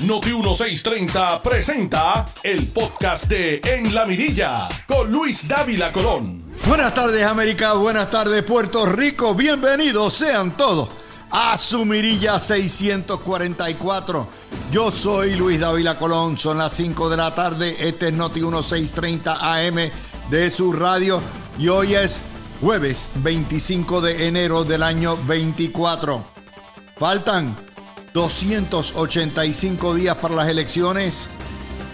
Noti 1630 presenta el podcast de En la Mirilla con Luis Dávila Colón. Buenas tardes América, buenas tardes Puerto Rico, bienvenidos sean todos a su Mirilla 644. Yo soy Luis Dávila Colón, son las 5 de la tarde, este es Noti 1630 AM de su radio y hoy es jueves 25 de enero del año 24. Faltan 285 días para las elecciones,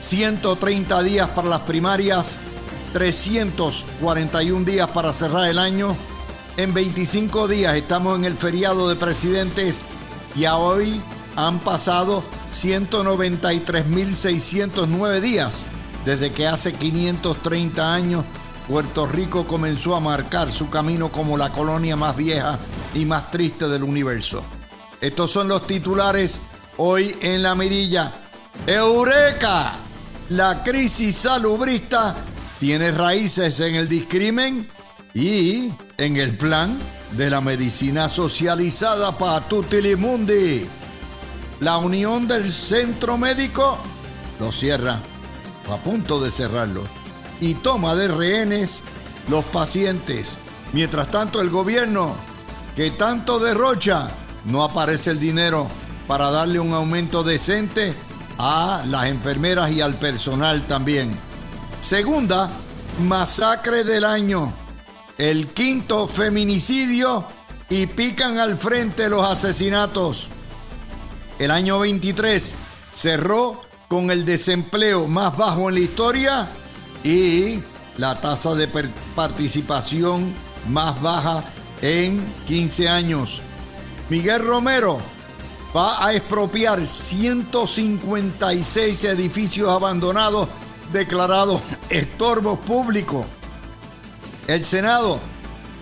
130 días para las primarias, 341 días para cerrar el año. En 25 días estamos en el feriado de presidentes y a hoy han pasado 193.609 días desde que hace 530 años Puerto Rico comenzó a marcar su camino como la colonia más vieja y más triste del universo. Estos son los titulares hoy en la mirilla. Eureka, la crisis salubrista tiene raíces en el discrimen y en el plan de la medicina socializada para Tutilimundi. La unión del centro médico lo cierra, a punto de cerrarlo, y toma de rehenes los pacientes. Mientras tanto, el gobierno, que tanto derrocha, no aparece el dinero para darle un aumento decente a las enfermeras y al personal también. Segunda, masacre del año. El quinto feminicidio y pican al frente los asesinatos. El año 23 cerró con el desempleo más bajo en la historia y la tasa de participación más baja en 15 años. Miguel Romero va a expropiar 156 edificios abandonados declarados estorbos públicos. El Senado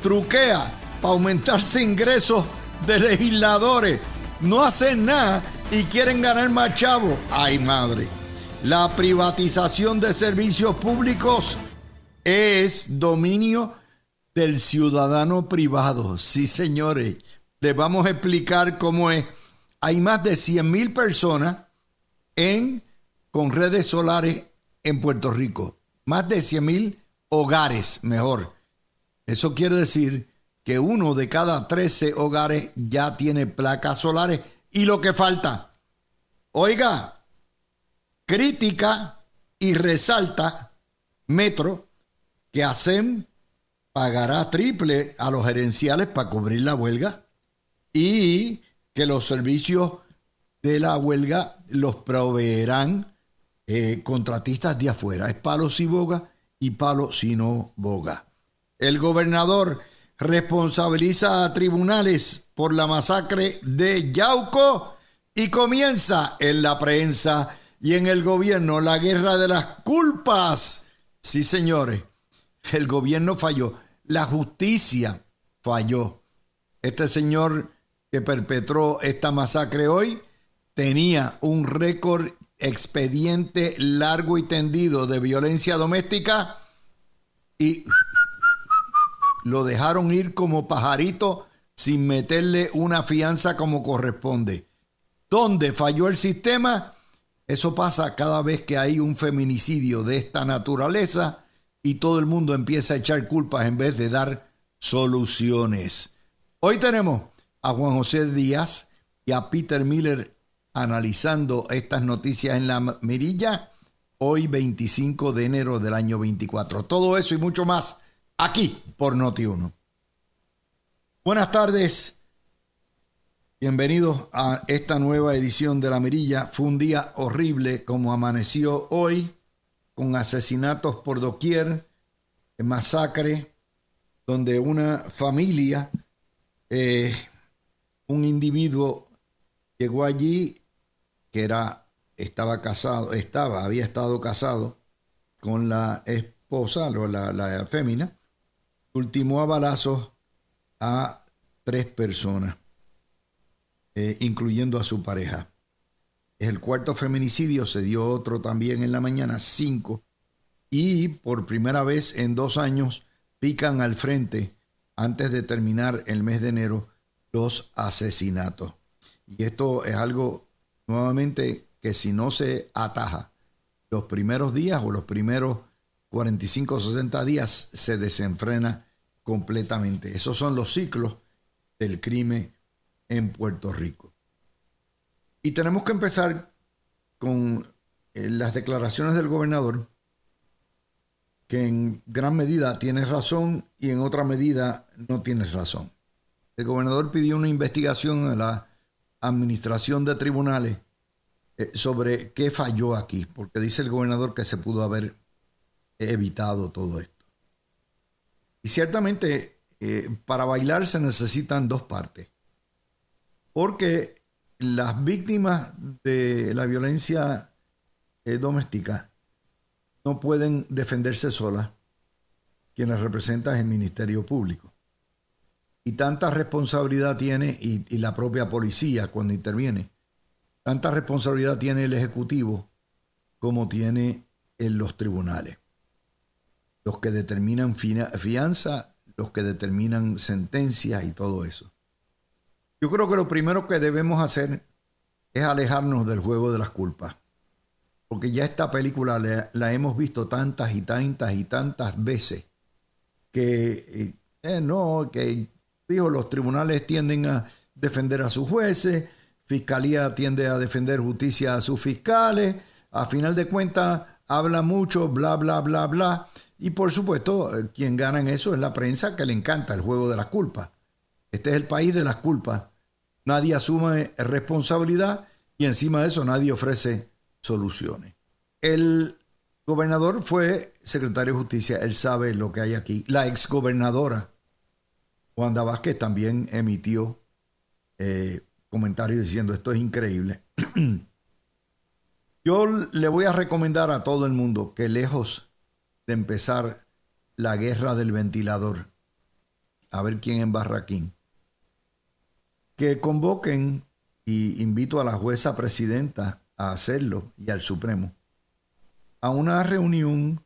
truquea para aumentarse ingresos de legisladores. No hacen nada y quieren ganar más chavo. Ay, madre. La privatización de servicios públicos es dominio del ciudadano privado. Sí, señores. Les vamos a explicar cómo es. Hay más de 100 mil personas en, con redes solares en Puerto Rico. Más de 100 mil hogares, mejor. Eso quiere decir que uno de cada 13 hogares ya tiene placas solares. Y lo que falta, oiga, crítica y resalta Metro que hacen pagará triple a los gerenciales para cubrir la huelga y que los servicios de la huelga los proveerán eh, contratistas de afuera. Es palo si boga y palo si no boga. El gobernador responsabiliza a tribunales por la masacre de Yauco y comienza en la prensa y en el gobierno la guerra de las culpas. Sí, señores, el gobierno falló, la justicia falló. Este señor que perpetró esta masacre hoy tenía un récord expediente largo y tendido de violencia doméstica y lo dejaron ir como pajarito sin meterle una fianza como corresponde. ¿Dónde falló el sistema? Eso pasa cada vez que hay un feminicidio de esta naturaleza y todo el mundo empieza a echar culpas en vez de dar soluciones. Hoy tenemos a Juan José Díaz y a Peter Miller analizando estas noticias en la mirilla hoy 25 de enero del año 24. Todo eso y mucho más aquí por Noti1. Buenas tardes. Bienvenidos a esta nueva edición de La Mirilla. Fue un día horrible como amaneció hoy, con asesinatos por doquier, masacre, donde una familia eh, un individuo llegó allí que era estaba casado, estaba, había estado casado con la esposa, la, la fémina, ultimó a balazos a tres personas, eh, incluyendo a su pareja. El cuarto feminicidio, se dio otro también en la mañana, cinco, y por primera vez en dos años pican al frente antes de terminar el mes de enero los asesinatos. Y esto es algo nuevamente que si no se ataja los primeros días o los primeros 45 o 60 días se desenfrena completamente. Esos son los ciclos del crimen en Puerto Rico. Y tenemos que empezar con eh, las declaraciones del gobernador, que en gran medida tiene razón y en otra medida no tiene razón. El gobernador pidió una investigación a la administración de tribunales eh, sobre qué falló aquí, porque dice el gobernador que se pudo haber evitado todo esto. Y ciertamente eh, para bailar se necesitan dos partes, porque las víctimas de la violencia eh, doméstica no pueden defenderse solas. Quien las representa es el Ministerio Público. Y tanta responsabilidad tiene, y, la propia policía cuando interviene, tanta responsabilidad tiene el Ejecutivo como tiene en los tribunales. Los que determinan fianza, los que determinan sentencias y todo eso. Yo creo que lo primero que debemos hacer es alejarnos del juego de las culpas. Porque ya esta película la, hemos visto tantas y tantas y tantas veces que eh, eh, no, que digo, los tribunales tienden a defender a sus jueces, fiscalía tiende a defender justicia a sus fiscales, a final de cuentas habla mucho, bla, bla, bla, bla. Y por supuesto, eh, quien gana en eso es la prensa que le encanta el juego de las culpas. Este es el país de las culpas. Nadie asume responsabilidad y encima de eso nadie ofrece soluciones. El gobernador fue secretario de justicia, él sabe lo que hay aquí. La exgobernadora Wanda Vázquez también emitió eh, comentarios diciendo esto es increíble. Yo le voy a recomendar a todo el mundo que lejos de empezar la guerra del ventilador, a ver quién en Barraquín, que convoquen y invito a la jueza presidenta a hacerlo y al Supremo, a una reunión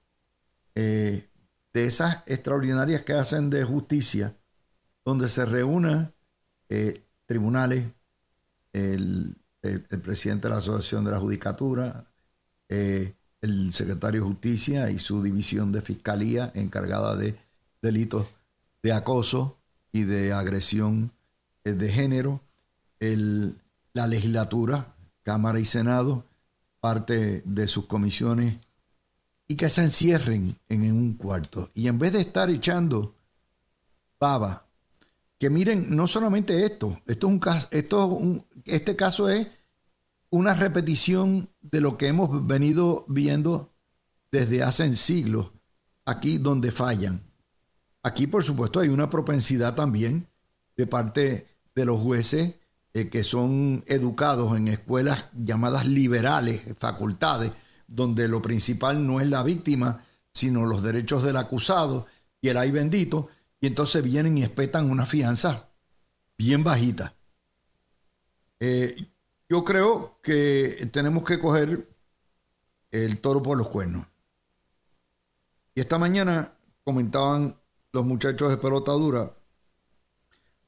eh, de esas extraordinarias que hacen de justicia, donde se reúnan eh, tribunales, el, presidente de la Asociación de la Judicatura, eh, el secretario de Justicia y su división de Fiscalía encargada de delitos de acoso y de agresión de género, el, la legislatura, Cámara y Senado, parte de sus comisiones, y que se encierren en un cuarto. Y en vez de estar echando baba, que miren, no solamente esto, esto es un caso, esto un, este caso es una repetición de lo que hemos venido viendo desde hace siglos, aquí donde fallan. Aquí, por supuesto, hay una propensidad también de parte de los jueces eh, que son educados en escuelas llamadas liberales, facultades, donde lo principal no es la víctima, sino los derechos del acusado y el ay bendito, y entonces vienen y espetan una fianza bien bajita. Eh, yo creo que tenemos que coger el toro por los cuernos. Y esta mañana comentaban los muchachos de pelota dura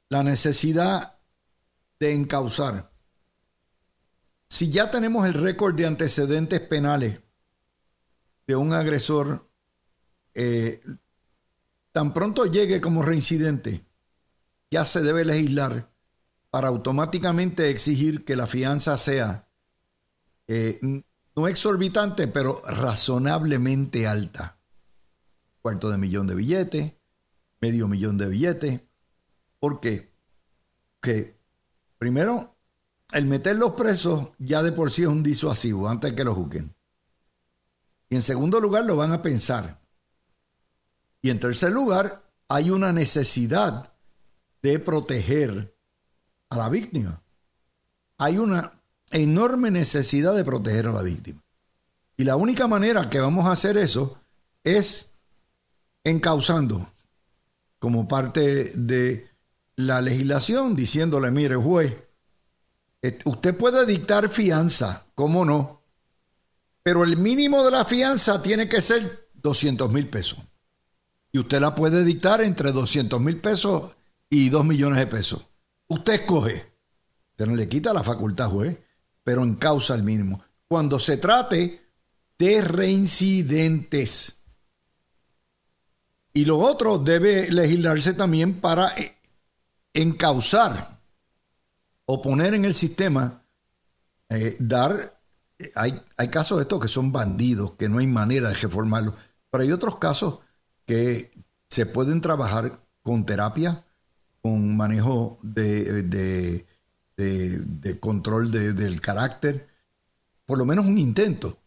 la necesidad de encauzar. Si ya tenemos el récord de antecedentes penales de un agresor, eh, tan pronto llegue como reincidente, ya se debe legislar para automáticamente exigir que la fianza sea eh, no exorbitante, pero razonablemente alta. Cuarto de millón de billetes, medio millón de billetes. ¿Por qué? Que Primero, el meterlos presos ya de por sí es un disuasivo antes de que lo juzguen. Y en segundo lugar, lo van a pensar. Y en tercer lugar, hay una necesidad de proteger a la víctima. Hay una enorme necesidad de proteger a la víctima. Y la única manera que vamos a hacer eso es encauzando como parte de la legislación diciéndole, mire, juez, usted puede dictar fianza, ¿cómo no? Pero el mínimo de la fianza tiene que ser 200 mil pesos. Y usted la puede dictar entre 200 mil pesos y 2 millones de pesos. Usted escoge. Usted no le quita la facultad, juez, pero en causa el mínimo. cuando se trate de reincidentes. Y lo otro debe legislarse también para eh, encauzar o poner en el sistema, eh, dar, eh, hay, hay casos de estos que son bandidos, que no hay manera de reformarlos, pero hay otros casos que se pueden trabajar con terapia, con manejo de, de, de, control del carácter, por lo menos un intento.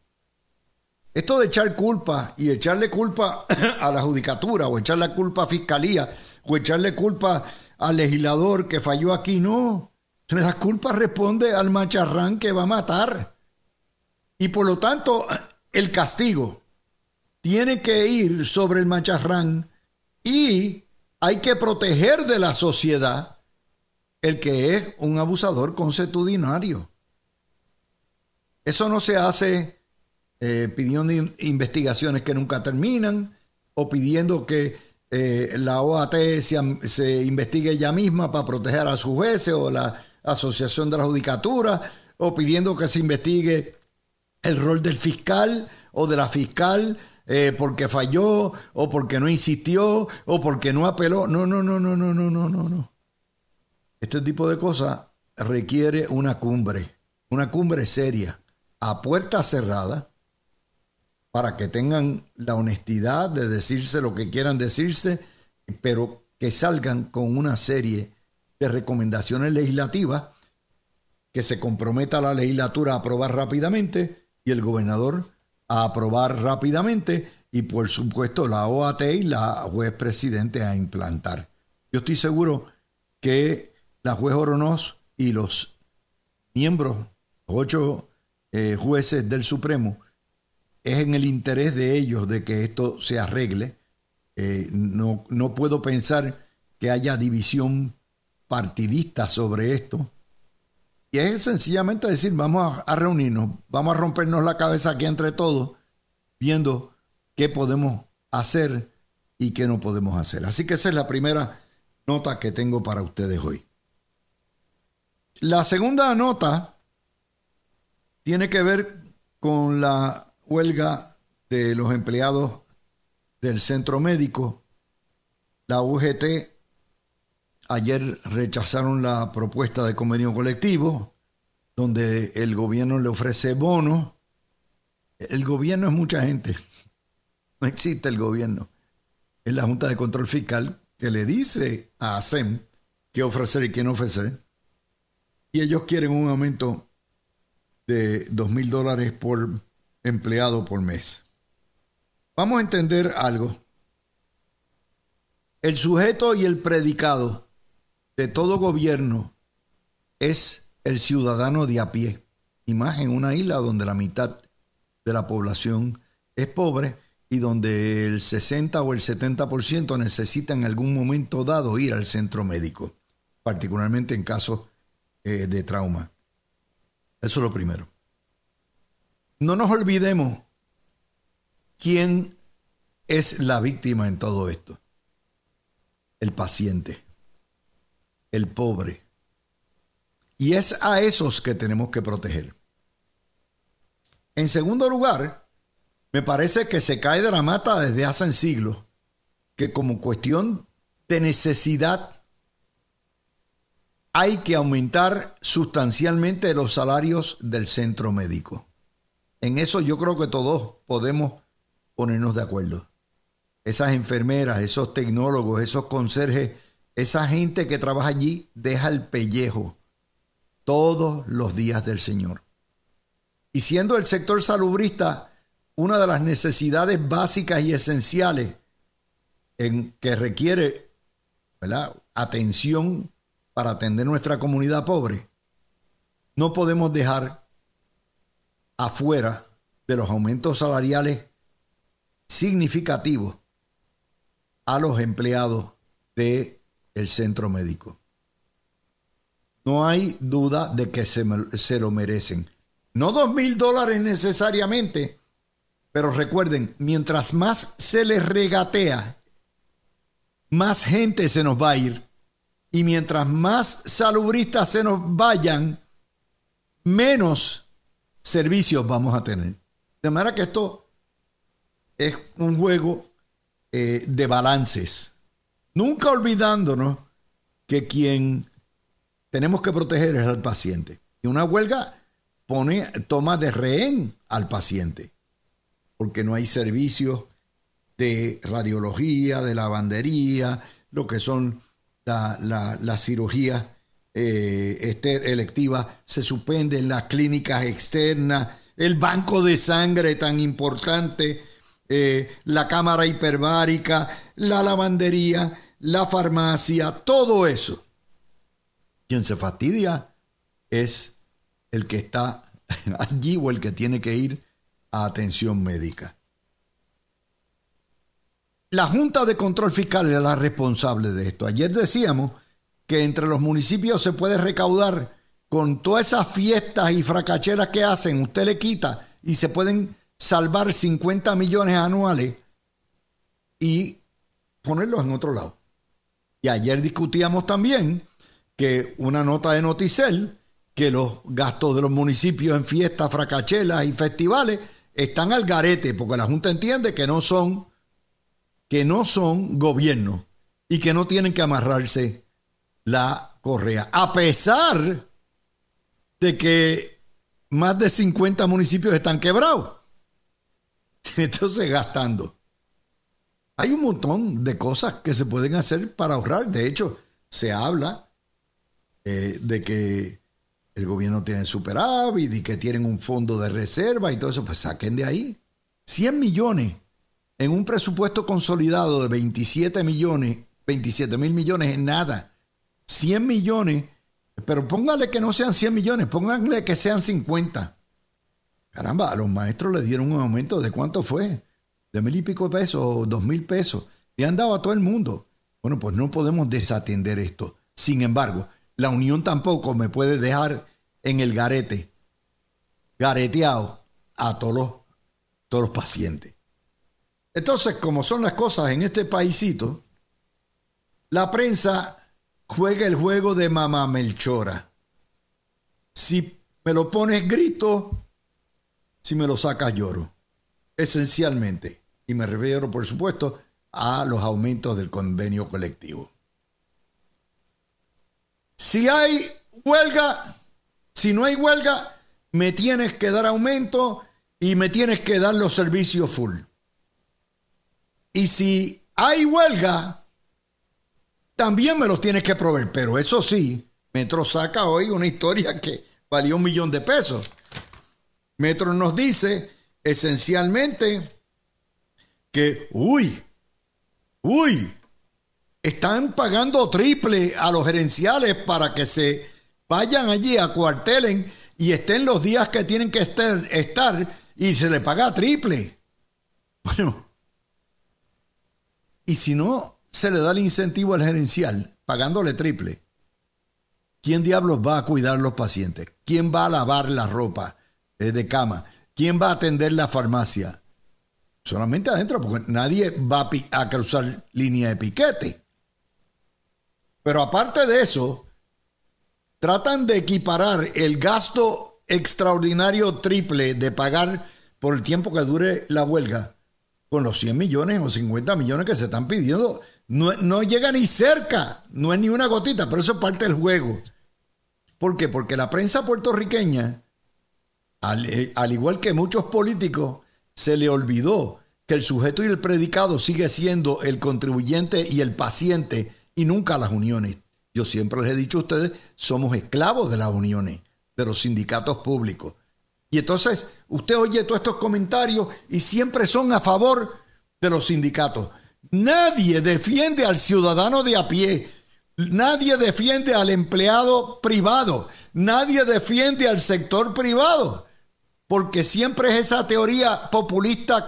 Esto de echar culpa y echarle culpa a la judicatura o echarle culpa a fiscalía o echarle culpa al legislador que falló aquí, no. La culpa responde al macharrán que va a matar. Y por lo tanto, el castigo tiene que ir sobre el macharrán y hay que proteger de la sociedad el que es un abusador consuetudinario. Eso no se hace eh, pidiendo investigaciones que nunca terminan o pidiendo que eh, la OAT se, se, investigue ella misma para proteger a sus jueces o la Asociación de la Judicatura o pidiendo que se investigue el rol del fiscal o de la fiscal eh, porque falló o porque no insistió o porque no apeló. No, no, no, no, no, no, no, no, no. Este tipo de cosas requiere una cumbre, una cumbre seria, a puerta cerrada, para que tengan la honestidad de decirse lo que quieran decirse, pero que salgan con una serie de recomendaciones legislativas que se comprometa la legislatura a aprobar rápidamente y el gobernador a aprobar rápidamente y por supuesto la OAT y la juez presidente a implantar. Yo estoy seguro que la juez Oronoz y los miembros, ocho eh, jueces del Supremo, es en el interés de ellos de que esto se arregle. Eh, no, no puedo pensar que haya división partidista sobre esto. Es sencillamente decir, vamos a, reunirnos, vamos a rompernos la cabeza aquí entre todos, viendo qué podemos hacer y qué no podemos hacer. Así que esa es la primera nota que tengo para ustedes hoy. La segunda nota tiene que ver con la huelga de los empleados del centro médico. La UGT Ayer rechazaron la propuesta de convenio colectivo, donde el gobierno le ofrece bonos. El gobierno es mucha gente. No existe el gobierno. Es la Junta de Control Fiscal que le dice a ASEM qué ofrecer y qué no ofrecer. Y ellos quieren un aumento de dos mil dólares por empleado por mes. Vamos a entender algo. El sujeto y el predicado de todo gobierno es el ciudadano de a pie. Y más en una isla donde la mitad de la población es pobre y donde el 60 o el 70% necesita en algún momento dado ir al centro médico, particularmente en casos eh, de trauma. Eso es lo primero. No nos olvidemos quién es la víctima en todo esto. El paciente el pobre. Y es a esos que tenemos que proteger. En segundo lugar, me parece que se cae de la mata desde hace siglos, que como cuestión de necesidad hay que aumentar sustancialmente los salarios del centro médico. En eso yo creo que todos podemos ponernos de acuerdo. Esas enfermeras, esos tecnólogos, esos conserjes esa gente que trabaja allí deja el pellejo todos los días del Señor. Y siendo el sector salubrista una de las necesidades básicas y esenciales en que requiere atención para atender nuestra comunidad pobre, no podemos dejar afuera de los aumentos salariales significativos a los empleados de el centro médico. No hay duda de que se, se lo merecen. No dos mil dólares necesariamente, pero recuerden, mientras más se les regatea, más gente se nos va a ir. Y mientras más salubristas se nos vayan, menos servicios vamos a tener. De manera que esto es un juego eh, de balances. Nunca olvidándonos que quien tenemos que proteger es al paciente. Y una huelga pone, toma de rehén al paciente, porque no hay servicios de radiología, de lavandería, lo que son las la, cirugías eh, este, electivas, se suspenden las clínicas externas, el banco de sangre tan importante, eh, la cámara hiperbárica, la lavandería, la farmacia, todo eso. Quien se fastidia es el que está allí o el que tiene que ir a atención médica. La Junta de Control Fiscal es la responsable de esto. Ayer decíamos que entre los municipios se puede recaudar con todas esas fiestas y fracacheras que hacen, usted le quita y se pueden salvar 50 millones anuales y ponerlos en otro lado. Y ayer discutíamos también que una nota de Noticel, que los gastos de los municipios en fiestas, fracachelas y festivales están al garete, porque la Junta entiende que no son, que no son gobierno y que no tienen que amarrarse la correa. A pesar de que más de 50 municipios están quebrados. Entonces, gastando. Hay un montón de cosas que se pueden hacer para ahorrar. De hecho, se habla eh, de que el gobierno tiene superávit y que tienen un fondo de reserva y todo eso. Pues saquen de ahí. 100 millones en un presupuesto consolidado de 27 millones, 27 mil millones en nada. 100 millones, pero póngale que no sean 100 millones, pónganle que sean 50. Caramba, a los maestros le dieron un aumento de cuánto fue, de mil y pico de pesos o dos mil pesos. Le han dado a todo el mundo. Bueno, pues no podemos desatender esto. Sin embargo, la Unión tampoco me puede dejar en el garete, gareteado a todos los, todos los pacientes. Entonces, como son las cosas en este paisito, la prensa juega el juego de mamá Melchora. Si me lo pones grito, si me lo sacas lloro. Esencialmente. Y me refiero, por supuesto, a los aumentos del convenio colectivo. Si hay huelga, si no hay huelga, me tienes que dar aumento y me tienes que dar los servicios full. Y si hay huelga, también me los tienes que proveer. Pero eso sí, Metro saca hoy una historia que valió un millón de pesos. Metro nos dice esencialmente que, uy, uy, están pagando triple a los gerenciales para que se vayan allí, a cuartelen y estén los días que tienen que estar, estar y se le paga triple. Bueno, y si no se le da el incentivo al gerencial pagándole triple, ¿quién diablos va a cuidar los pacientes? ¿Quién va a lavar la ropa? de cama. ¿Quién va a atender la farmacia? Solamente adentro, porque nadie va a, cruzar línea de piquete. Pero aparte de eso, tratan de equiparar el gasto extraordinario triple de pagar por el tiempo que dure la huelga con los 100 millones o 50 millones que se están pidiendo. No, no llega ni cerca, no es ni una gotita, pero eso es parte del juego. ¿Por qué? Porque la prensa puertorriqueña eh, al, igual que muchos políticos, se le olvidó que el sujeto y el predicado sigue siendo el contribuyente y el paciente y nunca las uniones. Yo siempre les he dicho a ustedes, somos esclavos de las uniones, de los sindicatos públicos. Y entonces usted oye todos estos comentarios y siempre son a favor de los sindicatos. Nadie defiende al ciudadano de a pie, nadie defiende al empleado privado, nadie defiende al sector privado porque siempre es esa teoría populista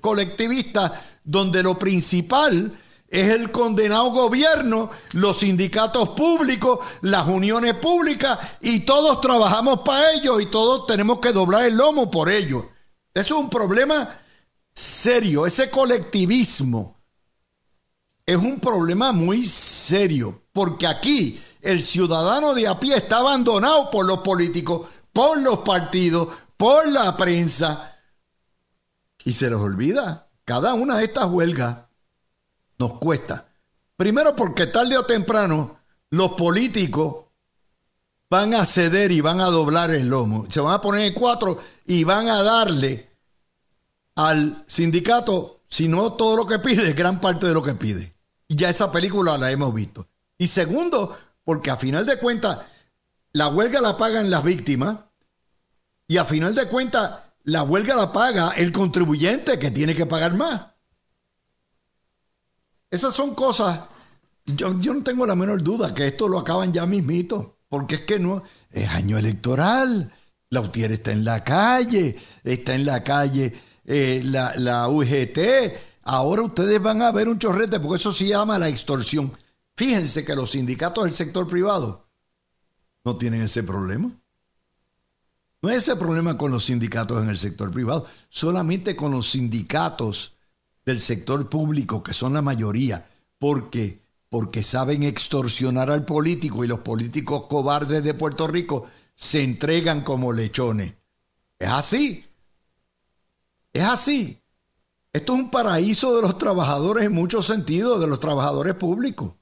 colectivista donde lo principal es el condenado gobierno, los sindicatos públicos, las uniones públicas y todos trabajamos para ellos y todos tenemos que doblar el lomo por ellos. Eso es un problema serio, ese colectivismo es un problema muy serio, porque aquí el ciudadano de a pie está abandonado por los políticos, por los partidos, por la prensa y se les olvida. Cada una de estas huelgas nos cuesta. Primero porque tarde o temprano los políticos van a ceder y van a doblar el lomo. Se van a poner en cuatro y van a darle al sindicato, si no todo lo que pide, gran parte de lo que pide. Y ya esa película la hemos visto. Y segundo, porque a final de cuentas, la huelga la pagan las víctimas y a final de cuentas, la huelga la paga el contribuyente que tiene que pagar más. Esas son cosas, yo, no tengo la menor duda que esto lo acaban ya mismito, porque es que no, es año electoral, la UTIER está en la calle, está en la calle eh, la, la UGT, ahora ustedes van a ver un chorrete, porque eso se llama la extorsión. Fíjense que los sindicatos del sector privado no tienen ese problema. No hay ese problema con los sindicatos en el sector privado, solamente con los sindicatos del sector público, que son la mayoría, porque porque saben extorsionar al político y los políticos cobardes de Puerto Rico se entregan como lechones. Es así. Es así. Esto es un paraíso de los trabajadores en muchos sentidos, de los trabajadores públicos.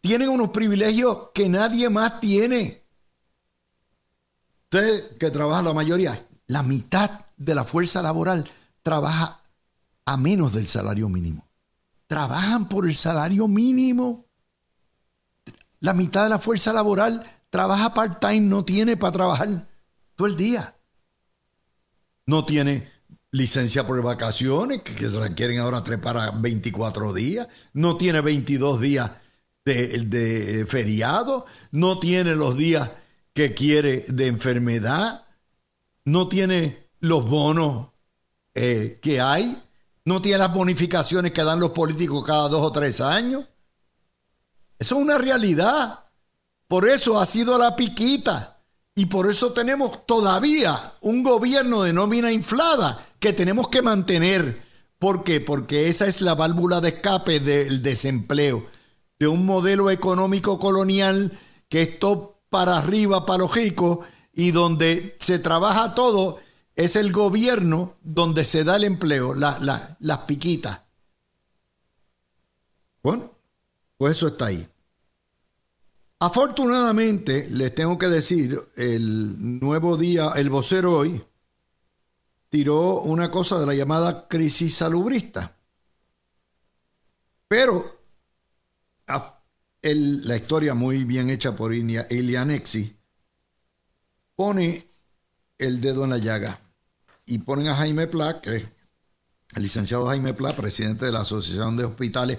Tienen unos privilegios que nadie más tiene. Usted que trabaja la mayoría, la mitad de la fuerza laboral trabaja a menos del salario mínimo. Trabajan por el salario mínimo. La mitad de la fuerza laboral trabaja part-time, no tiene para trabajar todo el día. No tiene licencia por vacaciones, que, se requieren ahora tres para 24 días. No tiene 22 días de feriado. No tiene los días que quiere de enfermedad. No tiene los bonos eh, que hay no tiene las bonificaciones que dan los políticos cada dos o tres años. Eso es una realidad. Por eso ha sido la piquita. Y por eso tenemos todavía un gobierno de nómina inflada que tenemos que mantener. ¿Por qué? Porque esa es la válvula de escape del desempleo, de un modelo económico colonial que es todo para arriba, para los ricos, y donde se trabaja todo es el gobierno donde se da el empleo, las piquitas. Bueno, pues eso está ahí. Afortunadamente, les tengo que decir, el nuevo día, el vocero hoy, tiró una cosa de la llamada crisis salubrista. Pero la historia muy bien hecha por Ilianexi pone el dedo en la llaga y ponen a Jaime Pla, que es el licenciado Jaime Pla, presidente de la Asociación de Hospitales,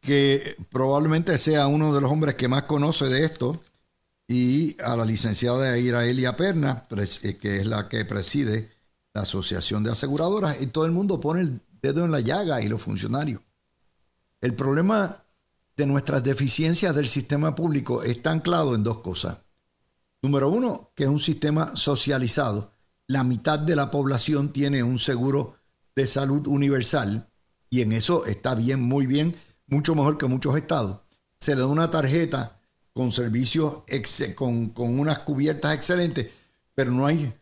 que probablemente sea uno de los hombres que más conoce de esto, y a la licenciada Iraelia Perna, eh, que es la que preside la Asociación de Aseguradoras, y todo el mundo pone el dedo en la llaga y los funcionarios. El problema de nuestras deficiencias del sistema público está anclado en dos cosas. Número uno, que es un sistema socializado la mitad de la población tiene un seguro de salud universal y en eso está bien, muy bien, mucho mejor que muchos estados. Se le da una tarjeta con servicios, con, con unas cubiertas excelentes, pero no hay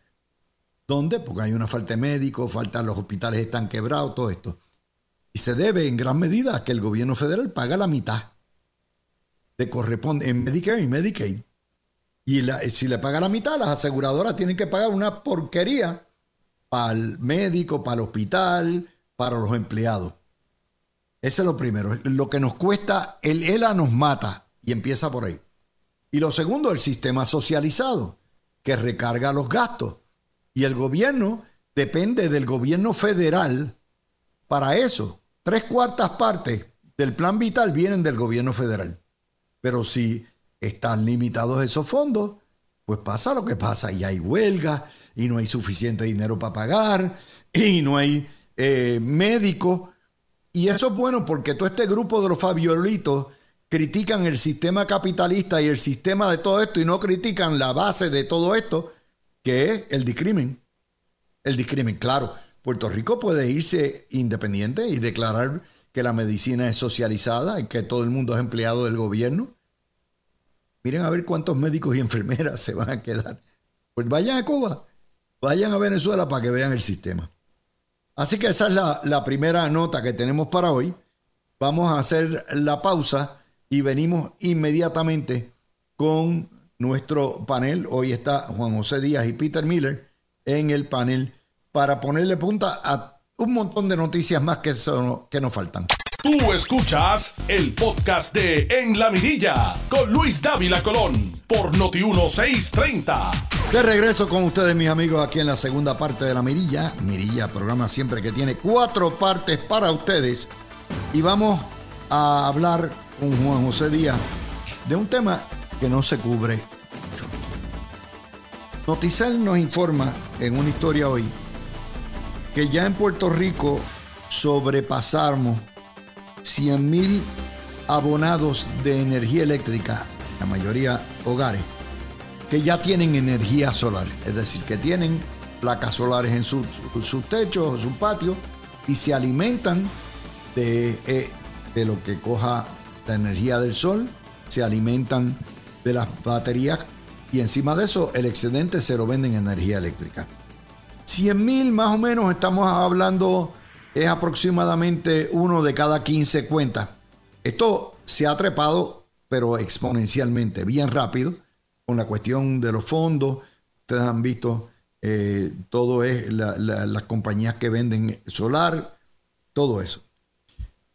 dónde, porque hay una falta de médicos, falta los hospitales están quebrados, todo esto. Y se debe en gran medida a que el gobierno federal paga la mitad de corresponde en Medicare y Medicaid. Y si le paga la mitad, las aseguradoras tienen que pagar una porquería para el médico, para el hospital, para los empleados. Ese es lo primero. Lo que nos cuesta, el ELA nos mata y empieza por ahí. Y lo segundo, el sistema socializado, que recarga los gastos. Y el gobierno depende del gobierno federal para eso. Tres cuartas partes del plan vital vienen del gobierno federal. Pero si están limitados esos fondos, pues pasa lo que pasa y hay huelga y no hay suficiente dinero para pagar y no hay eh, médicos. Y eso es bueno porque todo este grupo de los Fabiolitos critican el sistema capitalista y el sistema de todo esto y no critican la base de todo esto, que es el discrimen. El discrimen, claro. Puerto Rico puede irse independiente y declarar que la medicina es socializada y que todo el mundo es empleado del gobierno Miren a ver cuántos médicos y enfermeras se van a quedar. Pues vayan a Cuba Vayan a Venezuela para que vean el sistema. Así que esa es la, la primera nota que tenemos para hoy. Vamos a hacer la pausa y venimos inmediatamente con nuestro panel. Hoy está Juan José Díaz y Peter Miller en el panel para ponerle punta a un montón de noticias más que, son, que nos faltan. Tú escuchas el podcast de En la Mirilla con Luis Dávila Colón por Noti 1630. De regreso con ustedes, mis amigos, aquí en la segunda parte de La Mirilla. Mirilla, programa siempre que tiene cuatro partes para ustedes. Y vamos a hablar con Juan José Díaz de un tema que no se cubre mucho. Noticel nos informa en una historia hoy que ya en Puerto Rico sobrepasamos 100 mil abonados de energía eléctrica, la mayoría hogares, que ya tienen energía solar, es decir, que tienen placas solares en sus su techos o su patio y se alimentan de, eh, de lo que coja la energía del sol, se alimentan de las baterías y encima de eso el excedente se lo venden en energía eléctrica. 100 mil más o menos estamos hablando es aproximadamente uno de cada 15 cuentas. Esto se ha trepado, pero exponencialmente, bien rápido, con la cuestión de los fondos. Ustedes han visto, eh, todo es las compañías que venden solar, todo eso.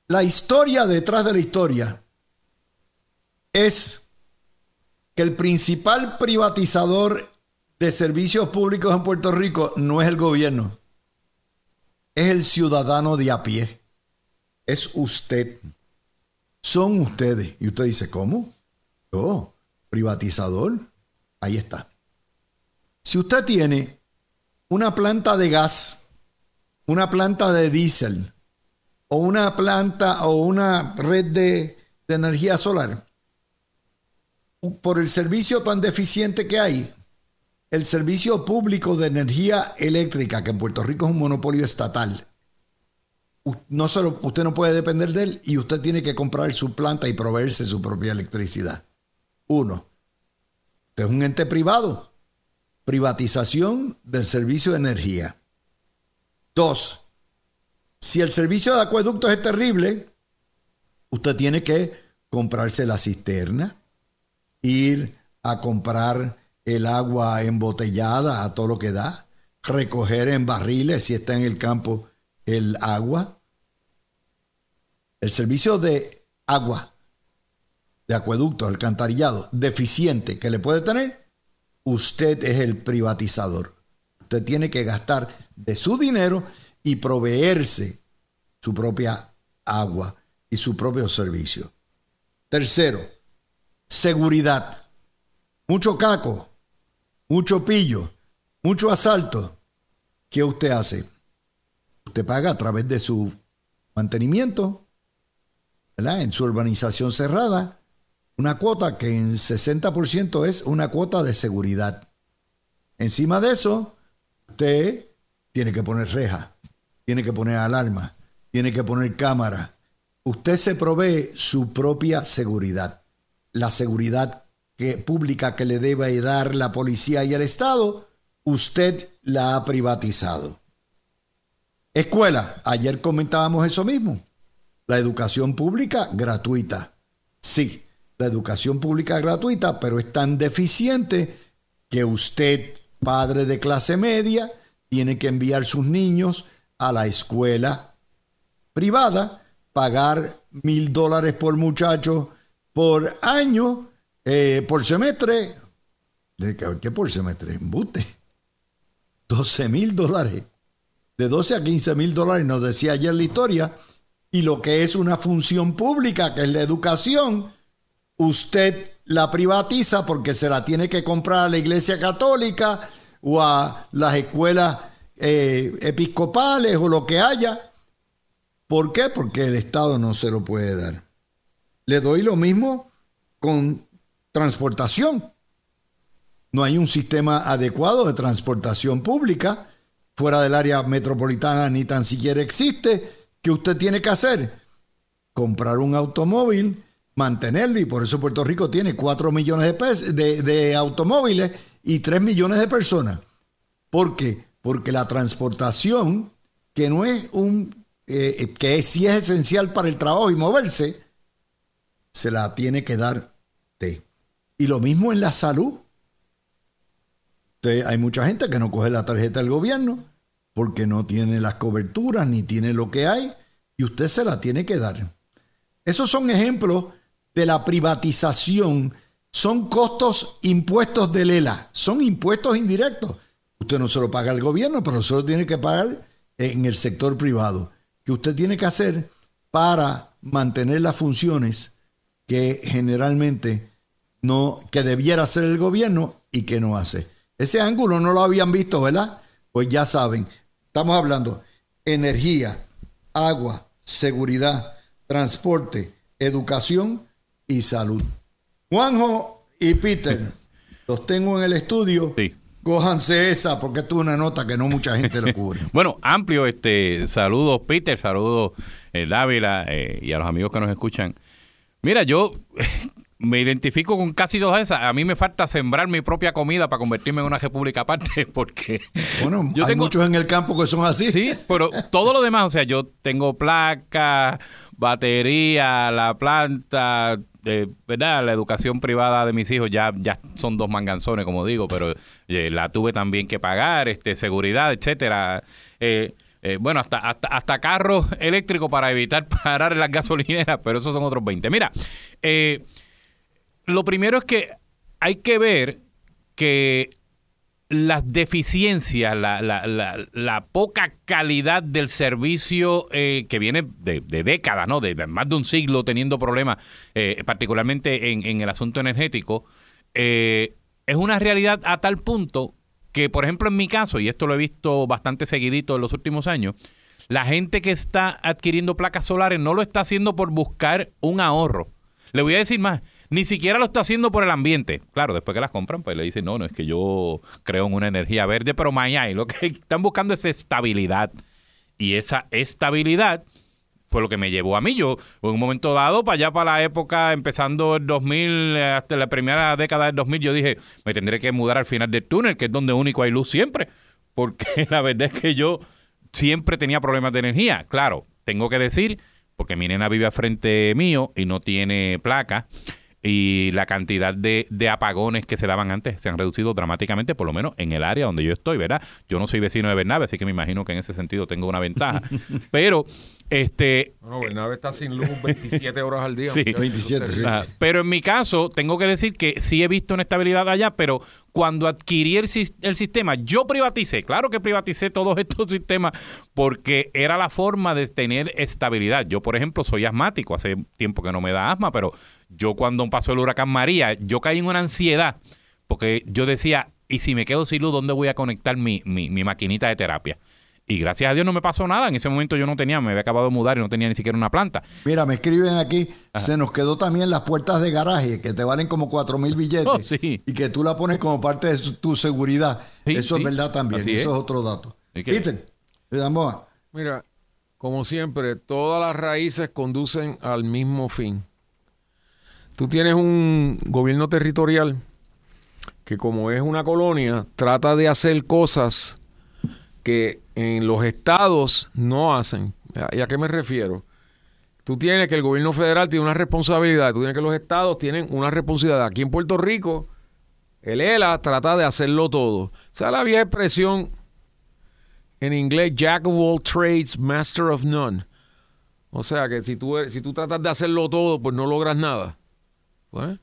La historia detrás de la historia es que el principal privatizador de servicios públicos en Puerto Rico no es el gobierno es el ciudadano de a pie. Es usted. Son ustedes. Y usted dice, ¿cómo? Yo, privatizador. Ahí está. Si usted tiene una planta de gas, una planta de diésel, o una planta o una red de, de energía solar, por el servicio tan deficiente que hay, el servicio público de energía eléctrica, que en Puerto Rico es un monopolio estatal, no solo, usted no puede depender de él y usted tiene que comprar su planta y proveerse su propia electricidad. Uno, usted es un ente privado. Privatización del servicio de energía. Dos, si el servicio de acueducto es terrible, usted tiene que comprarse la cisterna, ir a comprar el agua embotellada a todo lo que da, recoger en barriles si está en el campo el agua. El servicio de agua, de acueducto, alcantarillado, deficiente que le puede tener, usted es el privatizador. Usted tiene que gastar de su dinero y proveerse su propia agua y su propio servicio. Tercero, seguridad. Mucho caco, mucho pillo, mucho asalto, ¿qué usted hace? Usted paga a través de su mantenimiento, ¿verdad? En su urbanización cerrada, una cuota que en 60% es una cuota de seguridad. Encima de eso, usted tiene que poner reja, tiene que poner alarma, tiene que poner cámara. Usted se provee su propia seguridad. La seguridad que, pública que le debe dar la policía y el Estado, usted la ha privatizado. Escuela, ayer comentábamos eso mismo. La educación pública gratuita. Sí, la educación pública gratuita, pero es tan deficiente que usted, padre de clase media, tiene que enviar sus niños a la escuela privada, pagar mil dólares por muchacho por año eh, por semestre, ¿qué por semestre? Embute. 12 mil dólares. De 12 a 15 mil dólares, nos decía ayer la historia. Y lo que es una función pública, que es la educación, usted la privatiza porque se la tiene que comprar a la iglesia católica o a las escuelas eh, episcopales o lo que haya. ¿Por qué? Porque el Estado no se lo puede dar. Le doy lo mismo con transportación. No hay un sistema adecuado de transportación pública fuera del área metropolitana, ni tan siquiera existe. ¿Qué usted tiene que hacer? Comprar un automóvil, mantenerlo, y por eso Puerto Rico tiene 4 millones de, de, de automóviles y 3 millones de personas. ¿Por qué? Porque la transportación, que no es un, eh, que sí es esencial para el trabajo y moverse, se la tiene que dar usted. Y lo mismo en la salud. hay mucha gente que no coge la tarjeta del gobierno porque no tiene las coberturas ni tiene lo que hay y usted se la tiene que dar. Esos son ejemplos de la privatización. Son costos impuestos de Lela, son impuestos indirectos. Usted no se lo paga al gobierno, pero se lo tiene que pagar en el sector privado. Que usted tiene que hacer para mantener las funciones que generalmente no, que debiera hacer el gobierno y que no hace. Ese ángulo no lo habían visto, ¿verdad? Pues ya saben, estamos hablando energía, agua, seguridad, transporte, educación y salud. Juanjo y Peter, los tengo en el estudio. Sí. Cójanse esa, porque esto es una nota que no mucha gente lo cubre. bueno, amplio este saludos, Peter, saludos, eh, Dávila eh, y a los amigos que nos escuchan. Mira, yo me identifico con casi todas esas. A mí me falta sembrar mi propia comida para convertirme en una república aparte, porque... Bueno, hay muchos en el campo que son así. Sí, pero todo lo demás, o sea, yo tengo placa, batería, la planta, eh, ¿verdad? La educación privada de mis hijos ya, ya son dos manganzones, como digo, pero eh, la tuve también que pagar, este, seguridad, etcétera. Eh, eh, bueno, hasta, hasta, hasta carros eléctricos para evitar parar en las gasolineras, pero esos son otros 20. Mira, eh, lo primero es que hay que ver que las deficiencias, la, la, la, poca calidad del servicio eh, que viene de, décadas, ¿no? De, más de un siglo teniendo problemas, particularmente en, en, el asunto energético, es una realidad a tal punto que, por ejemplo, en mi caso, y esto lo he visto bastante seguidito en los últimos años, la gente que está adquiriendo placas solares no lo está haciendo por buscar un ahorro. Le voy a decir más, ni siquiera lo está haciendo por el ambiente. Claro, después que las compran, pues le dicen, no, no, es que yo creo en una energía verde, pero mañana lo que están buscando es estabilidad. Y esa estabilidad fue lo que me llevó a mí. Yo, en un momento dado, para allá, para la época, empezando el 2000, hasta la primera década del 2000, yo dije, me tendré que mudar al final del túnel, que es donde único hay luz siempre. Porque la verdad es que yo siempre tenía problemas de energía. Claro, tengo que decir, porque mi nena vive al frente mío y no tiene placa y la cantidad de, de, apagones que se daban antes se han reducido dramáticamente, por lo menos en el área donde yo estoy, ¿verdad? Yo no soy vecino de Bernabe, así que me imagino que en ese sentido tengo una ventaja. Pero este, bueno, Bernabe está sin luz 27 horas al día. Sí, 27, sí. Pero en mi caso, tengo que decir que sí he visto una estabilidad allá, pero cuando adquirí el, el, sistema, yo privaticé, claro que privaticé todos estos sistemas porque era la forma de tener estabilidad. Yo, por ejemplo, soy asmático, hace tiempo que no me da asma, pero yo cuando pasó el huracán María, yo caí en una ansiedad porque yo decía, ¿y si me quedo sin luz, dónde voy a conectar mi, mi, mi maquinita de terapia? Y gracias a Dios no me pasó nada. En ese momento yo no tenía, me había acabado de mudar y no tenía ni siquiera una planta. Mira, me escriben aquí, se nos quedó también las puertas de garaje, que te valen como cuatro mil billetes. Oh, y que tú la pones como parte de tu seguridad. Eso es verdad también. Eso es. otro dato. Peter, Mira, como siempre, todas las raíces conducen al mismo fin. Tú tienes un gobierno territorial que como es una colonia, trata de hacer cosas que en los estados no hacen. ¿Y a qué me refiero? Tú tienes que el gobierno federal tiene una responsabilidad, tú tienes que los estados tienen una responsabilidad. Aquí en Puerto Rico, el ELA trata de hacerlo todo. O sea, la vieja expresión en inglés, Jack of all trades, master of none. O sea, que si tú, si tú tratas de hacerlo todo, pues no logras nada. Pues,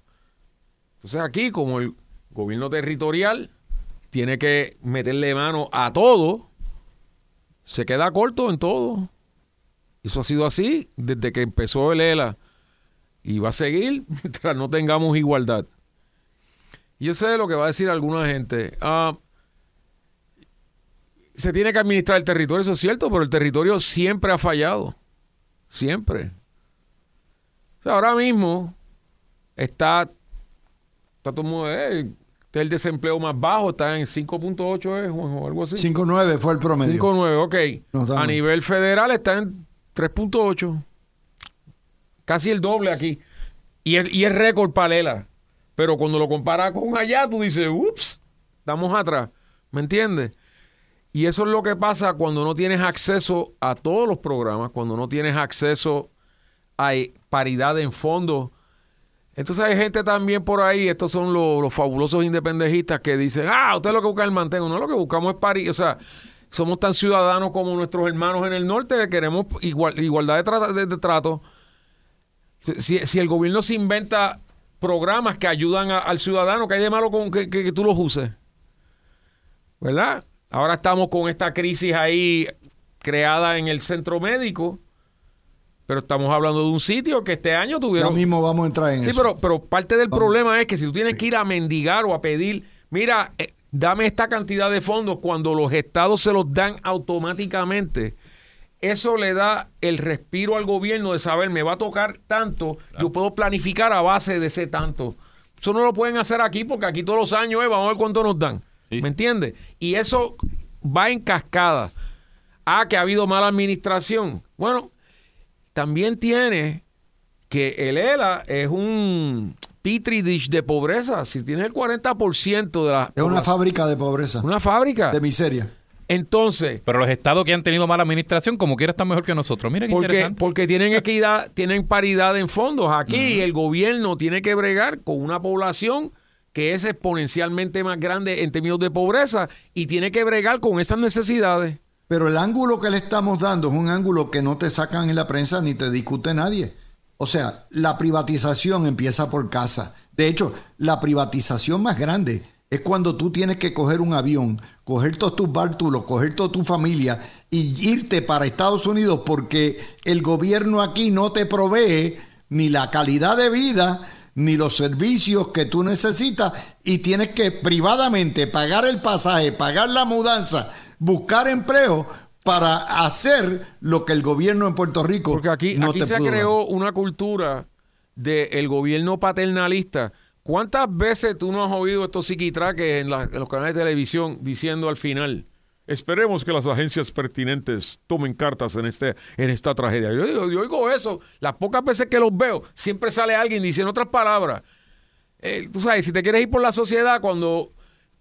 entonces aquí, como el gobierno territorial tiene que meterle mano a todo, se queda corto en todo. Eso ha sido así desde que empezó el ELA y va a seguir mientras no tengamos igualdad. Yo sé lo que va a decir alguna gente. Ah, se tiene que administrar el territorio, eso es cierto, pero el territorio siempre ha fallado. Siempre. ahora mismo está, está todo el mundo, eh, el desempleo más bajo, está en 5.8 o algo así. 5.9 fue el promedio. 5.9, ok. A nivel federal está en 3.8. Casi el doble aquí. Y es, y récord paralela. Pero cuando lo comparas con allá, tú dices, ups, estamos atrás. ¿Me entiendes? Y eso es lo que pasa cuando no tienes acceso a todos los programas, cuando no tienes acceso a paridad en fondos. Entonces hay gente también por ahí, estos son los, los fabulosos independejistas que dicen, ah, usted lo que busca es el mantengo. No, lo que buscamos es paridad. O sea, somos tan ciudadanos como nuestros hermanos en el norte, queremos igual, igualdad de, trato. Si, el gobierno se inventa programas que ayudan al ciudadano, que hay de malo con que, que tú los uses? ¿Verdad? Ahora estamos con esta crisis ahí creada en el centro médico, pero estamos hablando de un sitio que este año tuvieron... Ya mismo vamos a entrar en eso. Sí, pero, pero parte del problema es que si tú tienes que ir a mendigar o a pedir, mira, eh, dame esta cantidad de fondos cuando los estados se los dan automáticamente, eso le da el respiro al gobierno de saber, me va a tocar tanto, yo puedo planificar a base de ese tanto. Eso no lo pueden hacer aquí porque aquí todos los años, eh, vamos a ver cuánto nos dan. ¿Me entiendes? Y eso va en cascada. Ah, que ha habido mala administración. Bueno, también tiene que el ELA es un petri dish de pobreza. Si tiene el 40% de la... Es una fábrica de pobreza. Una fábrica. De miseria. Entonces. Pero los estados que han tenido mala administración, como quiera, están mejor que nosotros. Mira qué porque, interesante. Porque tienen equidad, tienen paridad en fondos. Aquí el gobierno tiene que bregar con una población que es exponencialmente más grande en términos de pobreza y tiene que bregar con esas necesidades. Pero el ángulo que le estamos dando es un ángulo que no te sacan en la prensa ni te discute nadie. O sea, la privatización empieza por casa. De hecho, la privatización más grande es cuando tú tienes que coger un avión, coger todos tus bártulos, coger toda tu familia y irte para Estados Unidos porque el gobierno aquí no te provee ni la calidad de vida ni los servicios que tú necesitas y tienes que privadamente pagar el pasaje, pagar la mudanza, buscar empleo para hacer lo que el gobierno en Puerto Rico Porque aquí, no se creó una cultura del gobierno paternalista. ¿Cuántas veces tú no has oído estos psiquitraques en, en los canales de televisión diciendo al final, Esperemos que las agencias pertinentes tomen cartas en, este, en esta tragedia. Yo, oigo eso, las pocas veces que los veo, siempre sale alguien diciendo otras palabras. Eh, tú sabes, si te quieres ir por la sociedad cuando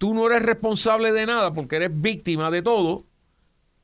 tú no eres responsable de nada porque eres víctima de todo,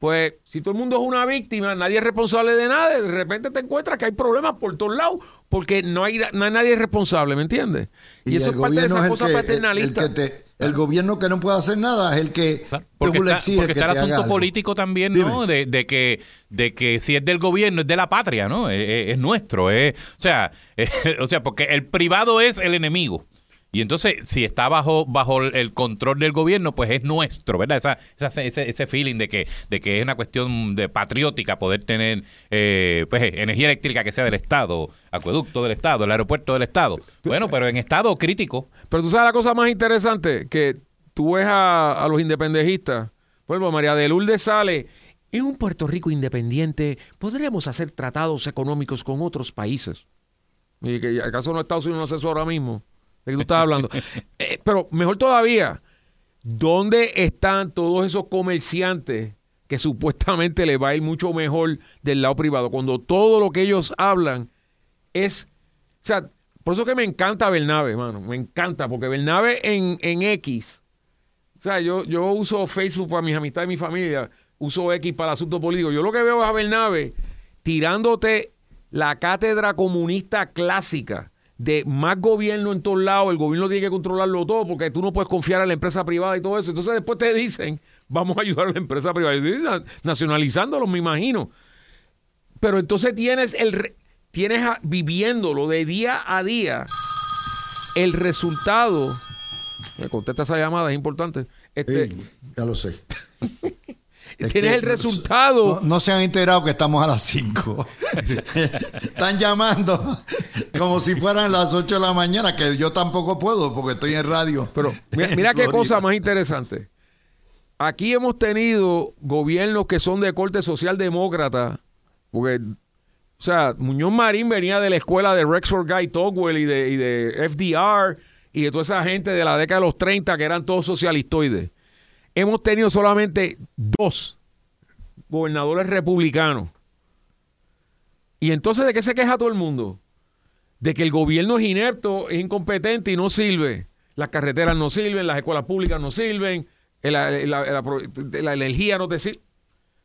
pues si todo el mundo es una víctima, nadie es responsable de nada, de repente te encuentras que hay problemas por todos lados porque no hay, nadie responsable, ¿me entiendes? Y, eso es parte de esa cosa paternalista. El, gobierno que no puede hacer nada es el que porque, está, porque está el asunto político también, ¿no? De, que de que si es del gobierno es de la patria, ¿no? Es, nuestro, o sea, o sea, porque el privado es el enemigo. Y entonces, si está bajo, bajo el control del gobierno, pues es nuestro, ¿verdad? Esa, ese, ese, feeling de que, de que es una cuestión de patriótica poder tener eh, pues, energía eléctrica que sea del Estado, acueducto del Estado, el aeropuerto del Estado. Bueno, pero en estado crítico. Pero tú sabes la cosa más interesante, que tú ves a, los independejistas, por ejemplo, María de Lourdes sale, en un Puerto Rico independiente podremos hacer tratados económicos con otros países. ¿Y que acaso no Estados Unidos no hace eso ahora mismo? De que tú estás hablando. Eh, pero mejor todavía, ¿dónde están todos esos comerciantes que supuestamente les va a ir mucho mejor del lado privado? Cuando todo lo que ellos hablan es, o sea, por eso que me encanta Bernabe, hermano, me encanta, porque Bernabe en, en X, o sea, yo, yo uso Facebook para mis amistades y mi familia, uso X para el asunto político. Yo lo que veo es a Bernabe tirándote la cátedra comunista clásica de más gobierno en todos lados, el gobierno tiene que controlarlo todo porque tú no puedes confiar en la empresa privada y todo eso. Entonces después te dicen, vamos a ayudar a la empresa privada, nacionalizándolo, me imagino. Pero entonces tienes el tienes viviéndolo de día a día el resultado. Me contesta esa llamada, es importante. Este, ya lo sé. Tienes el resultado. No, se han enterado que estamos a las 5. Están llamando como si fueran las 8 de la mañana, que yo tampoco puedo porque estoy en radio. Pero mira, qué cosa más interesante. Aquí hemos tenido gobiernos que son de corte socialdemócrata, porque, o sea, Muñoz Marín venía de la escuela de Rexford Guy Togwell y de, y de FDR y de toda esa gente de la década de los 30 que eran todos socialistoides hemos tenido solamente dos gobernadores republicanos. Y entonces, ¿de qué se queja todo el mundo? De que el gobierno es inepto, es incompetente y no sirve. Las carreteras no sirven, las escuelas públicas no sirven, la, energía, no te sirve.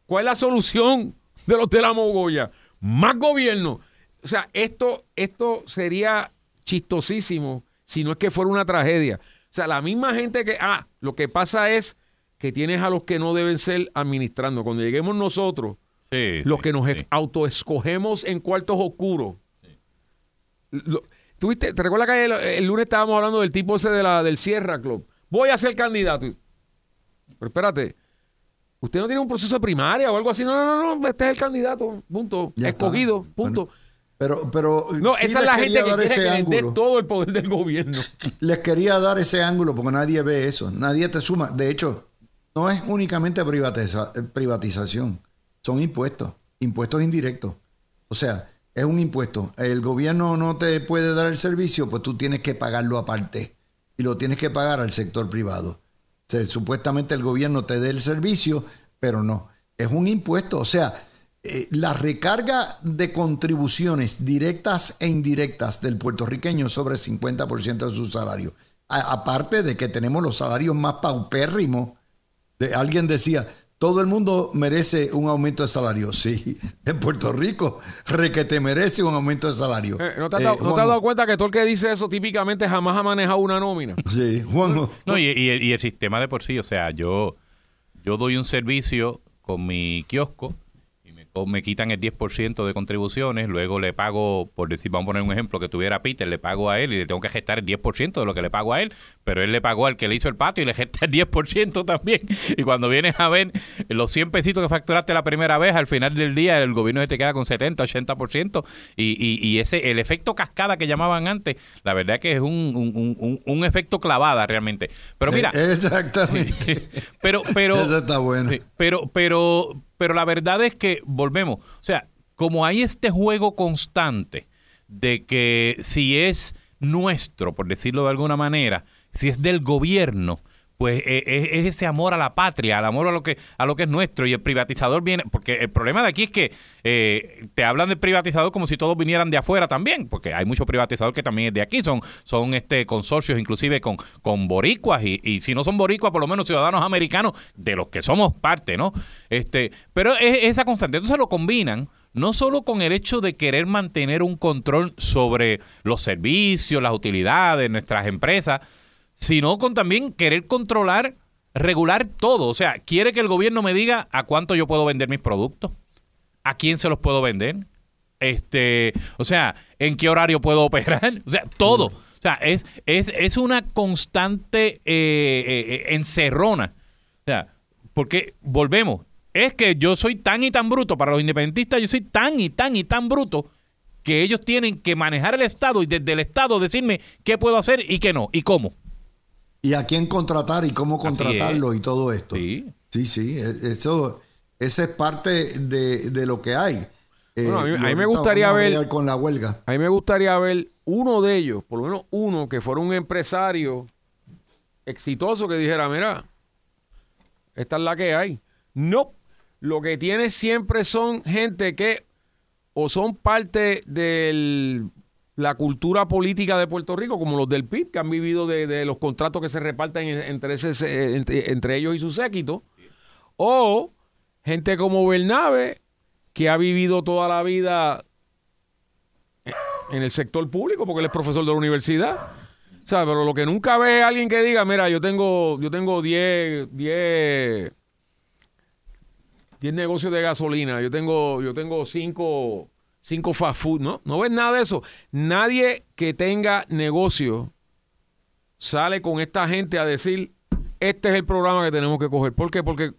¿Cuál es la solución de los de la mogolla? Más gobierno. O sea, esto, esto sería chistosísimo si no es que fuera una tragedia. O sea, la misma gente que, ah, lo que pasa es que tienes a los que no deben ser administrando. Cuando lleguemos nosotros, Sí, los sí, que nos sí. autoescogemos en cuartos oscuros. Lo- ¿Tuviste, ¿Te recuerdas que el, el lunes estábamos hablando del tipo ese de la, del Sierra Club? Voy a ser candidato. Pero espérate, ¿usted no tiene un proceso de primaria o algo así? No, no, no, no este es el candidato, punto. Ya está. Escogido, punto. Pero, pero no, sí esa es la gente que quiere ese que todo el poder del gobierno. Les quería dar ese ángulo porque nadie ve eso, nadie te suma. De hecho, no es únicamente eh, privatización, son impuestos, impuestos indirectos. O sea, es un impuesto. El gobierno no te puede dar el servicio, pues tú tienes que pagarlo aparte y lo tienes que pagar al sector privado. Supuestamente el gobierno te dé el servicio, pero no. Es un impuesto. O sea, eh, la recarga de contribuciones directas e indirectas del puertorriqueño sobre el 50% de su salario. Aparte de que tenemos los salarios más paupérrimos. De, alguien decía, todo el mundo merece un aumento de salario. Sí, en Puerto Rico, requete merece un aumento de salario. Eh, ¿No te, has Eh, dado, ¿no te has Juanjo. dado cuenta que todo el que dice eso típicamente jamás ha manejado una nómina? Sí, Juanjo. No, y, y- y el sistema de por sí, o sea, yo, yo doy un servicio con mi kiosco o me quitan el 10% de contribuciones, luego le pago, por decir, vamos a poner un ejemplo, que tuviera Peter, le pago a él y le tengo que gestar el 10% de lo que le pago a él, pero él le pagó al que le hizo el patio y le gesta el 10% también. Y cuando vienes a ver los 100 pesitos que facturaste la primera vez, al final del día el gobierno se te queda con 70, 80%. Y, y, y ese, el efecto cascada que llamaban antes, la verdad que es un, un, un- un- efecto clavada realmente. Pero mira, Eh, Exactamente. pero, pero, Eso está bueno. Sí, pero, pero, pero la verdad es que volvemos. O sea, como hay este juego constante de que si es nuestro, por decirlo de alguna manera, si es del gobierno, pues eh, es, es ese amor a la patria, al amor a lo que a lo que es nuestro y el privatizador viene, porque el problema de aquí es que eh, te hablan del privatizador como si todos vinieran de afuera también, porque hay mucho privatizador que también es de aquí, son son este consorcios inclusive con con boricuas y, y si no son boricuas por lo menos ciudadanos americanos de los que somos parte, ¿no? Este, pero es esa constante, entonces lo combinan no solo con el hecho de querer mantener un control sobre los servicios, las utilidades, nuestras empresas, sino con también querer controlar, regular todo. O sea, quiere que el gobierno me diga a cuánto yo puedo vender mis productos, a quién se los puedo vender, este, o sea, en qué horario puedo operar, o sea, todo. O sea, es, es, es una constante eh, eh, eh, encerrona. O sea, porque volvemos, es que yo soy tan y tan bruto, para los independentistas yo soy tan y tan y tan bruto que ellos tienen que manejar el Estado y desde el Estado decirme qué puedo hacer y qué no, y cómo. Y a quién contratar y cómo contratarlo y todo esto. Sí. Sí, sí, e- eso, esa es parte de, de lo que hay. Eh, Bueno, a mí- a mí me gustaría ver- con la huelga. A mí me gustaría ver uno de ellos, por lo menos uno, que fuera un empresario exitoso que dijera, mira, esta es la que hay. No, lo que tiene siempre son gente que o son parte de la cultura política de Puerto Rico, como los del PIB, que han vivido de, los contratos que se reparten en- entre, ese- entre ellos y su séquito, o gente como Bernabe, que ha vivido toda la vida en el sector público porque él es profesor de la universidad. O sea, pero lo que nunca ve es alguien que diga, mira, yo tengo, yo tengo 10, 10, 10 negocios de gasolina, yo tengo, yo tengo 5, 5 fast food, ¿no? No ves nada de eso. Nadie que tenga negocio sale con esta gente a decir, este es el programa que tenemos que coger. ¿Por qué? Porque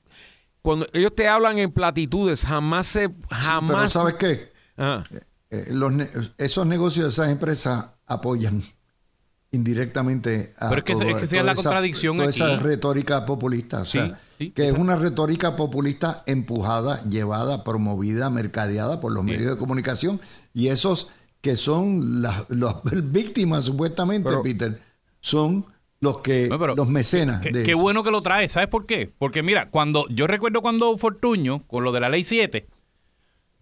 cuando ellos te hablan en platitudes, jamás se, jamás... Pero ¿sabes qué? Ah. Eh, los ne- esos negocios de esas empresas apoyan indirectamente a Pero es que- todo- es que esa toda la esa- contradicción toda esa retórica populista. O sea, sí, que es una retórica populista empujada, llevada, promovida, mercadeada por los medios de comunicación y esos que son las, las víctimas supuestamente, Pero- Peter, son los que No, pero los mecenas Qué, de qué bueno que lo traes, ¿sabes por qué? Porque mira, cuando yo recuerdo cuando Fortuño, con lo de la ley 7,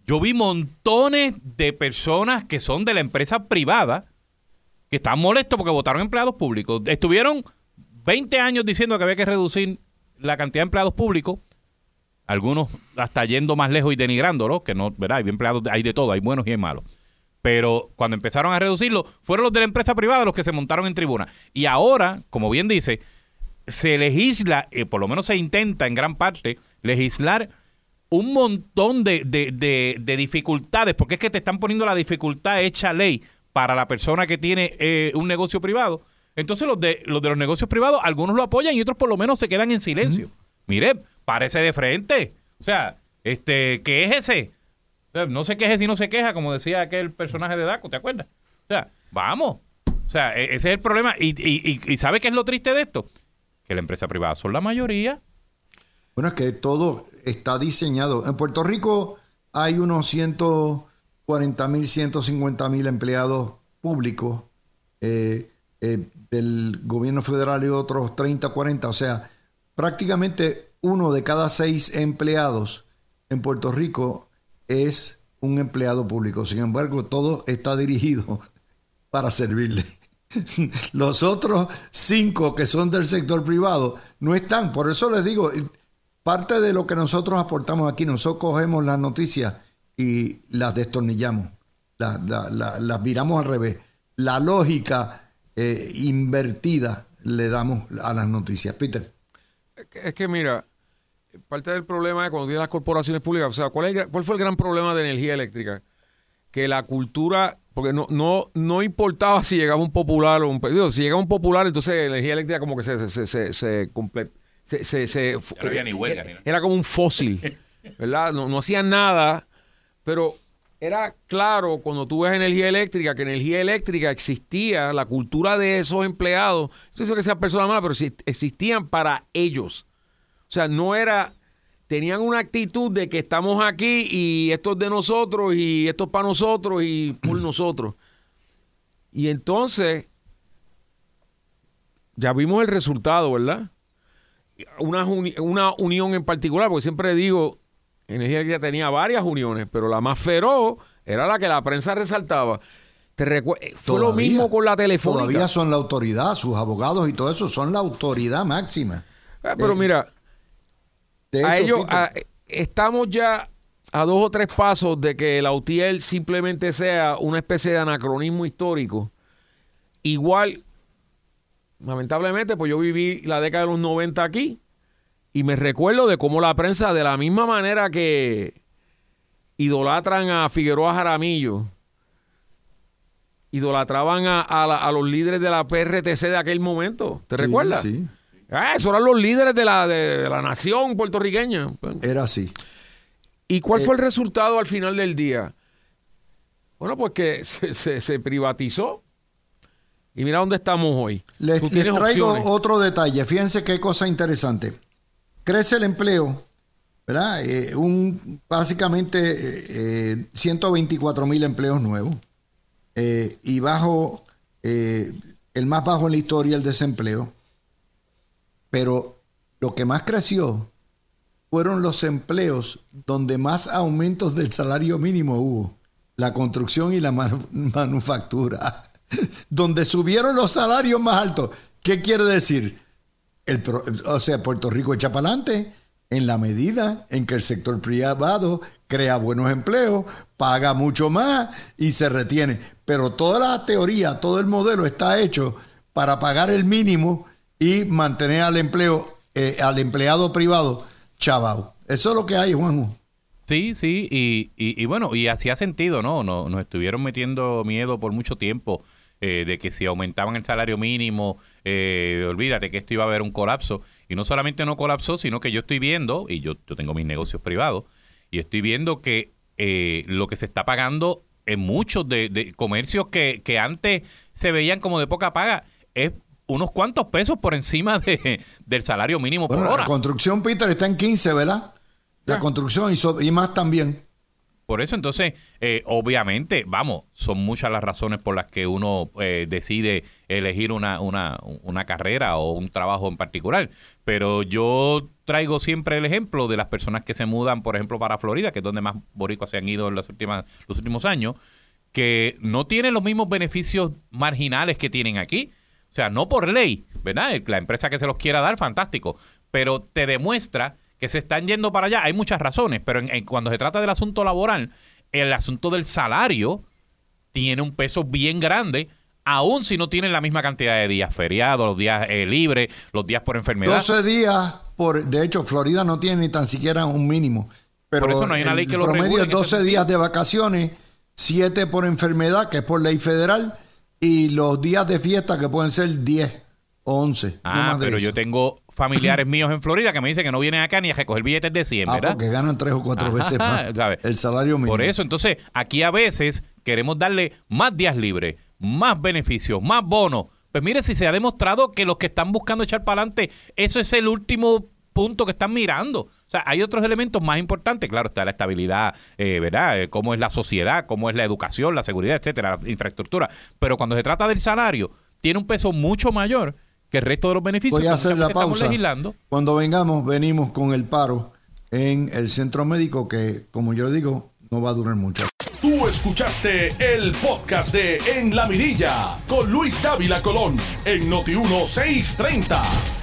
yo vi montones de personas que son de la empresa privada que estaban molestos porque votaron empleados públicos. Estuvieron 20 años diciendo que había que reducir la cantidad de empleados públicos, algunos hasta yendo más lejos y denigrándolo, que no, ¿verdad? Hay empleados, hay de todo, hay buenos y hay malos. Pero cuando empezaron a reducirlo, fueron los de la empresa privada los que se montaron en tribuna. Y ahora, como bien dice, se legisla, eh, por lo menos se intenta en gran parte, legislar un montón de, de- de- de dificultades, porque es que te están poniendo la dificultad hecha ley para la persona que tiene eh, un negocio privado. Entonces los de, los de los negocios privados, algunos lo apoyan y otros por lo menos se quedan en silencio. Mire, parece de frente. O sea, este, ¿qué es ese? O sea, no se queje si no se queja, como decía aquel personaje de Daco, ¿te acuerdas? O sea, vamos. O sea, e- ese es el problema. Y, y, y, y ¿sabe qué es lo triste de esto? Que la empresa privada son la mayoría. Bueno, es que todo está diseñado. En Puerto Rico hay unos 140 mil, 150 mil empleados públicos eh, eh, del gobierno federal y otros 30, 40. O sea, prácticamente uno de cada seis empleados en Puerto Rico es un empleado público. Sin embargo, todo está dirigido para servirle. Los otros cinco que son del sector privado no están. Por eso les digo, parte de lo que nosotros aportamos aquí, nosotros cogemos las noticias y las destornillamos, las, la- la- las viramos al revés. La lógica eh, invertida le damos a las noticias. Peter. Es que- Es que mira, parte del problema es cuando tienes las corporaciones públicas, o sea, ¿cuál, es el gra- cuál fue el gran problema de energía eléctrica? Que la cultura, porque no, no, no importaba si llegaba un popular o un digo, si llegaba un popular, entonces la energía eléctrica como que se, se, se, se, se se- se- se- no había ni huelga ni nada. era como un fósil, ¿verdad? No, no hacían nada, pero era claro cuando tú ves energía eléctrica, que energía eléctrica existía, la cultura de esos empleados, no sé que sean personas malas, pero existían para ellos. O sea, no era, tenían una actitud de que estamos aquí y esto es de nosotros y esto es para nosotros y por nosotros. Y entonces, ya vimos el resultado, ¿verdad? Una, uni- una unión en particular, porque siempre digo, Energía Eléctrica tenía varias uniones, pero la más feroz era la que la prensa resaltaba. Te recue- eh, Fue lo mismo con la telefónica. Todavía son la autoridad, sus abogados y todo eso son la autoridad máxima. Ah, pero Eh, mira, De a hecho, ellos, a- estamos ya a dos o tres pasos de que la UTIEL simplemente sea una especie de anacronismo histórico. Igual, lamentablemente, pues yo viví la década de los 90 aquí y me recuerdo de cómo la prensa, de la misma manera que idolatran a Figueroa Jaramillo, idolatraban a, a la- a los líderes de la PRTC de aquel momento. ¿Te sí, recuerdas? Sí, Ah, esos eran los líderes de la, de, de la nación puertorriqueña. era así. ¿Y cuál Eh, fue el resultado al final del día? Bueno, pues que se, se- se privatizó. Y mira dónde estamos hoy. Les, traigo opciones. otro detalle. Fíjense qué cosa interesante. Crece el empleo, ¿verdad? Eh, un, básicamente eh, eh, 124 mil empleos nuevos. Eh, y bajo, eh, el más bajo en la historia, el desempleo. Pero lo que más creció fueron los empleos donde más aumentos del salario mínimo hubo. La construcción y la manu- manufactura. donde subieron los salarios más altos. ¿Qué quiere decir? El o sea, Puerto Rico echa para adelante en la medida en que el sector privado crea buenos empleos, paga mucho más y se retiene. Pero toda la teoría, todo el modelo está hecho para pagar el mínimo y mantener al empleo, eh, al empleado privado chavao. Eso es lo que hay, Juanjo. Sí, sí, y, y, y bueno, y hacía sentido, ¿no? Nos, nos estuvieron metiendo miedo por mucho tiempo eh, de que si aumentaban el salario mínimo, eh, olvídate que esto iba a haber un colapso. Y no solamente no colapsó, sino que yo estoy viendo, y yo, yo tengo mis negocios privados, y estoy viendo que eh, lo que se está pagando en muchos de, de comercios que, que antes se veían como de poca paga, es unos cuantos pesos por encima de, del salario mínimo Bueno, por la hora. construcción, Peter, está en 15, ¿verdad? La Ya. construcción y, so- y más también. Por eso, entonces, eh, obviamente, vamos, son muchas las razones por las que uno eh, decide elegir una, una, una carrera o un trabajo en particular. Pero yo traigo siempre el ejemplo de las personas que se mudan, por ejemplo, para Florida, que es donde más boricuas se han ido en las últimas, los últimos años, que no tienen los mismos beneficios marginales que tienen aquí. O sea, no por ley, ¿verdad? La empresa que se los quiera dar, fantástico. pero te demuestra que se están yendo para allá. Hay muchas razones, pero en- en- cuando se trata del asunto laboral, el asunto del salario tiene un peso bien grande, aun si no tienen la misma cantidad de días feriados, los días eh, libres, los días por enfermedad. 12 días, por, de hecho, Florida no tiene ni tan siquiera un mínimo. Pero Por eso no hay una ley que lo promedio regule es en ese 12 sentido. días de vacaciones, 7 por enfermedad, que es por ley federal, y los días de fiesta, que pueden ser 10 o 11. no Ah, pero yo tengo familiares míos en Florida que me dicen que no vienen acá ni a recoger billetes de 100, Ah, ¿verdad? porque ganan tres o cuatro Ajá, veces más el salario mínimo. Por eso, entonces, aquí a veces queremos darle más días libres, más beneficios, más bonos. Pues mire, si se ha demostrado que los que están buscando echar para adelante, eso es el último punto que están mirando. O sea, hay otros elementos más importantes. Claro, está la estabilidad, eh, ¿verdad? Eh, cómo es la sociedad, cómo es la educación, la seguridad, etcétera, la infraestructura. Pero cuando se trata del salario, tiene un peso mucho mayor que el resto de los beneficios Voy a hacer la pausa. legislando. Cuando vengamos, venimos con el paro en el centro médico, que, como yo digo, no va a durar mucho. Tú escuchaste el podcast de En la Mirilla con Luis Dávila Colón en Noti 1630.